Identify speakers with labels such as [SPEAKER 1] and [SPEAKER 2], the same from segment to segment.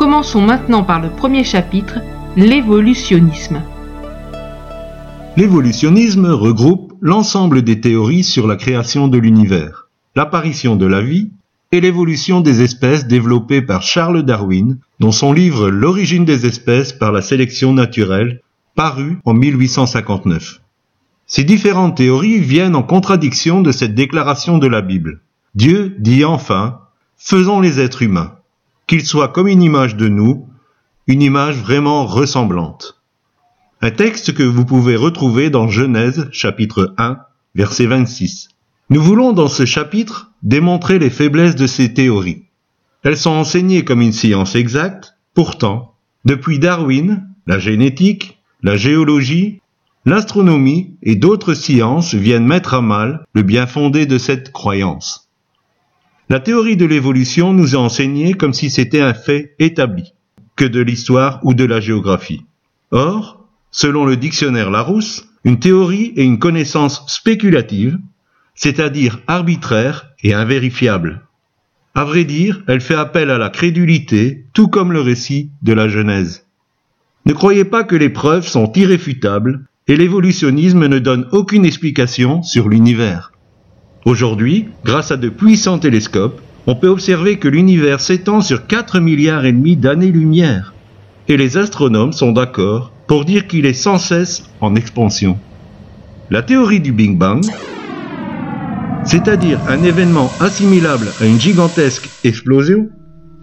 [SPEAKER 1] Commençons maintenant par le premier chapitre, l'évolutionnisme.
[SPEAKER 2] L'évolutionnisme regroupe l'ensemble des théories sur la création de l'univers, l'apparition de la vie et l'évolution des espèces développées par Charles Darwin dans son livre L'origine des espèces par la sélection naturelle, paru en 1859. Ces différentes théories viennent en contradiction de cette déclaration de la Bible. Dieu dit enfin, faisons les êtres humains, qu'ils soient comme une image de nous, une image vraiment ressemblante. Un texte que vous pouvez retrouver dans Genèse chapitre 1, verset 26. Nous voulons dans ce chapitre démontrer les faiblesses de ces théories. Elles sont enseignées comme une science exacte, pourtant, depuis Darwin, la génétique, la géologie, l'astronomie et d'autres sciences viennent mettre à mal le bien fondé de cette croyance. La théorie de l'évolution nous est enseignée comme si c'était un fait établi, que de l'histoire ou de la géographie. Or, selon le dictionnaire Larousse, une théorie est une connaissance spéculative c'est-à-dire arbitraire et invérifiable. À vrai dire, elle fait appel à la crédulité, tout comme le récit de la Genèse. Ne croyez pas que les preuves sont irréfutables et l'évolutionnisme ne donne aucune explication sur l'univers. Aujourd'hui, grâce à de puissants télescopes, on peut observer que l'univers s'étend sur 4 milliards et demi d'années-lumière. Et les astronomes sont d'accord pour dire qu'il est sans cesse en expansion. La théorie du Big Bang c'est-à-dire un événement assimilable à une gigantesque explosion,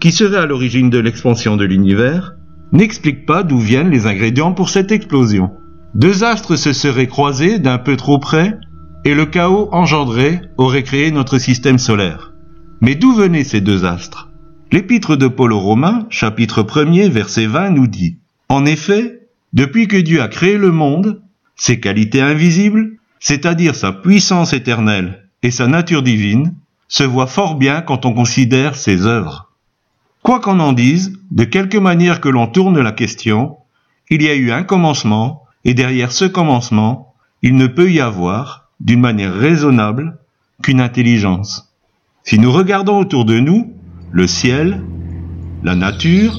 [SPEAKER 2] qui serait à l'origine de l'expansion de l'univers, n'explique pas d'où viennent les ingrédients pour cette explosion. Deux astres se seraient croisés d'un peu trop près, et le chaos engendré aurait créé notre système solaire. Mais d'où venaient ces deux astres? L'épître de Paul aux Romains, chapitre 1er, verset 20, nous dit En effet, depuis que Dieu a créé le monde, ses qualités invisibles, c'est-à-dire sa puissance éternelle et sa nature divine se voit fort bien quand on considère ses œuvres. Quoi qu'on en dise, de quelque manière que l'on tourne la question, il y a eu un commencement, et derrière ce commencement, il ne peut y avoir, d'une manière raisonnable, qu'une intelligence. Si nous regardons autour de nous, le ciel, la nature,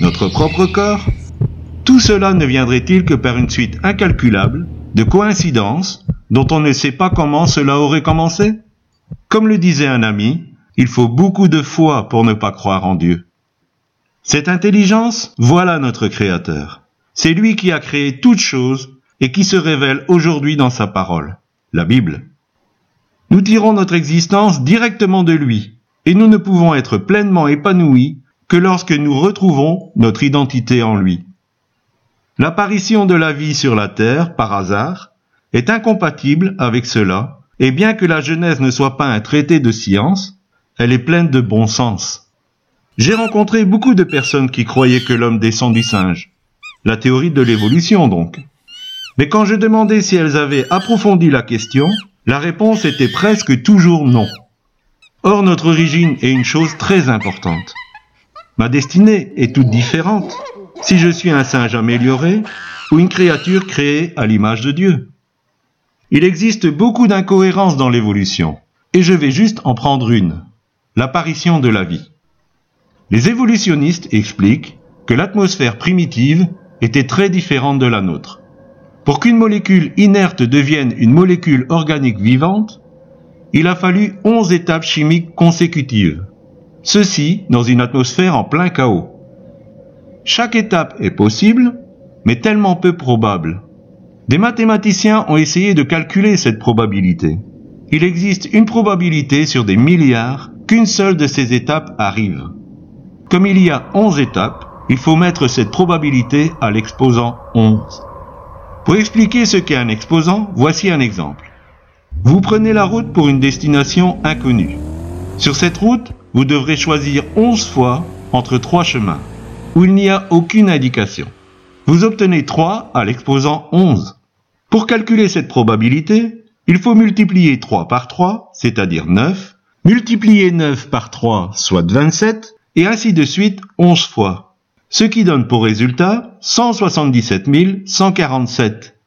[SPEAKER 2] notre propre corps, tout cela ne viendrait-il que par une suite incalculable de coïncidences dont on ne sait pas comment cela aurait commencé? Comme le disait un ami, il faut beaucoup de foi pour ne pas croire en Dieu. Cette intelligence, voilà notre Créateur. C'est lui qui a créé toutes choses et qui se révèle aujourd'hui dans sa parole, la Bible. Nous tirons notre existence directement de lui, et nous ne pouvons être pleinement épanouis que lorsque nous retrouvons notre identité en lui. L'apparition de la vie sur la terre, par hasard, est incompatible avec cela, et bien que la Genèse ne soit pas un traité de science, elle est pleine de bon sens. J'ai rencontré beaucoup de personnes qui croyaient que l'homme descend du singe. La théorie de l'évolution donc. Mais quand je demandais si elles avaient approfondi la question, la réponse était presque toujours non. Or notre origine est une chose très importante. Ma destinée est toute différente si je suis un singe amélioré ou une créature créée à l'image de Dieu. Il existe beaucoup d'incohérences dans l'évolution, et je vais juste en prendre une, l'apparition de la vie. Les évolutionnistes expliquent que l'atmosphère primitive était très différente de la nôtre. Pour qu'une molécule inerte devienne une molécule organique vivante, il a fallu 11 étapes chimiques consécutives. Ceci dans une atmosphère en plein chaos. Chaque étape est possible, mais tellement peu probable des mathématiciens ont essayé de calculer cette probabilité. Il existe une probabilité sur des milliards qu'une seule de ces étapes arrive. Comme il y a 11 étapes, il faut mettre cette probabilité à l'exposant 11. Pour expliquer ce qu'est un exposant, voici un exemple. Vous prenez la route pour une destination inconnue. Sur cette route, vous devrez choisir 11 fois entre trois chemins, où il n'y a aucune indication. Vous obtenez 3 à l'exposant 11. Pour calculer cette probabilité, il faut multiplier 3 par 3, c'est-à-dire 9, multiplier 9 par 3, soit 27, et ainsi de suite 11 fois. Ce qui donne pour résultat 177 147.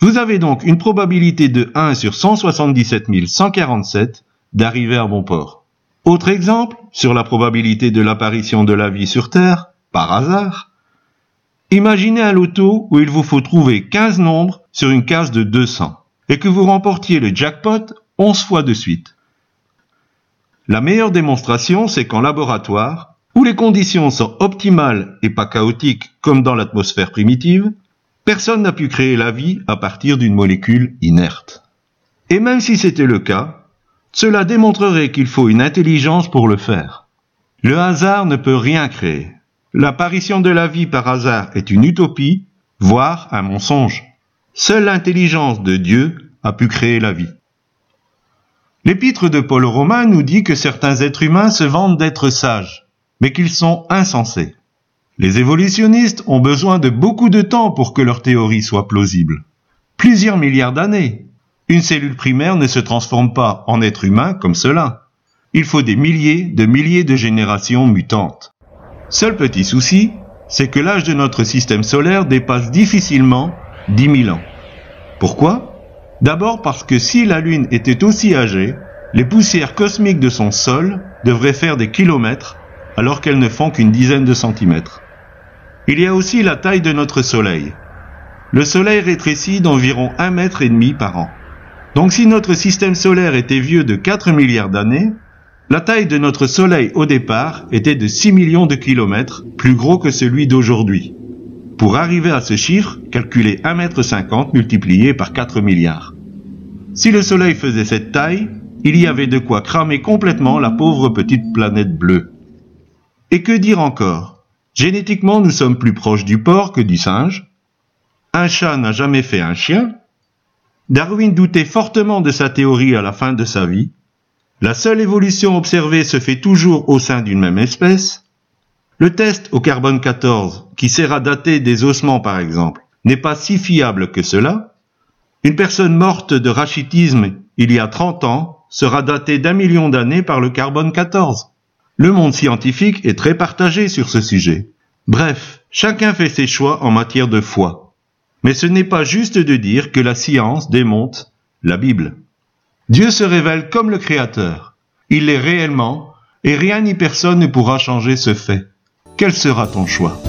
[SPEAKER 2] Vous avez donc une probabilité de 1 sur 177 147 d'arriver à bon port. Autre exemple, sur la probabilité de l'apparition de la vie sur Terre, par hasard. Imaginez un loto où il vous faut trouver 15 nombres sur une case de 200 et que vous remportiez le jackpot 11 fois de suite. La meilleure démonstration, c'est qu'en laboratoire, où les conditions sont optimales et pas chaotiques comme dans l'atmosphère primitive, personne n'a pu créer la vie à partir d'une molécule inerte. Et même si c'était le cas, cela démontrerait qu'il faut une intelligence pour le faire. Le hasard ne peut rien créer. L'apparition de la vie par hasard est une utopie, voire un mensonge. Seule l'intelligence de Dieu a pu créer la vie. L'épître de Paul aux Romains nous dit que certains êtres humains se vantent d'être sages, mais qu'ils sont insensés. Les évolutionnistes ont besoin de beaucoup de temps pour que leur théorie soit plausible. Plusieurs milliards d'années, une cellule primaire ne se transforme pas en être humain comme cela. Il faut des milliers de milliers de générations mutantes. Seul petit souci, c'est que l'âge de notre système solaire dépasse difficilement 10 000 ans. Pourquoi? D'abord parce que si la Lune était aussi âgée, les poussières cosmiques de son sol devraient faire des kilomètres alors qu'elles ne font qu'une dizaine de centimètres. Il y a aussi la taille de notre Soleil. Le Soleil rétrécit d'environ un mètre et demi par an. Donc si notre système solaire était vieux de 4 milliards d'années, la taille de notre Soleil au départ était de 6 millions de kilomètres, plus gros que celui d'aujourd'hui. Pour arriver à ce chiffre, calculez 1 mètre 50 multiplié par 4 milliards. Si le Soleil faisait cette taille, il y avait de quoi cramer complètement la pauvre petite planète bleue. Et que dire encore? Génétiquement, nous sommes plus proches du porc que du singe. Un chat n'a jamais fait un chien, Darwin doutait fortement de sa théorie à la fin de sa vie. La seule évolution observée se fait toujours au sein d'une même espèce. Le test au carbone 14, qui sert à dater des ossements par exemple, n'est pas si fiable que cela. Une personne morte de rachitisme il y a 30 ans sera datée d'un million d'années par le carbone 14. Le monde scientifique est très partagé sur ce sujet. Bref, chacun fait ses choix en matière de foi. Mais ce n'est pas juste de dire que la science démonte la Bible. Dieu se révèle comme le Créateur. Il l'est réellement, et rien ni personne ne pourra changer ce fait. Quel sera ton choix?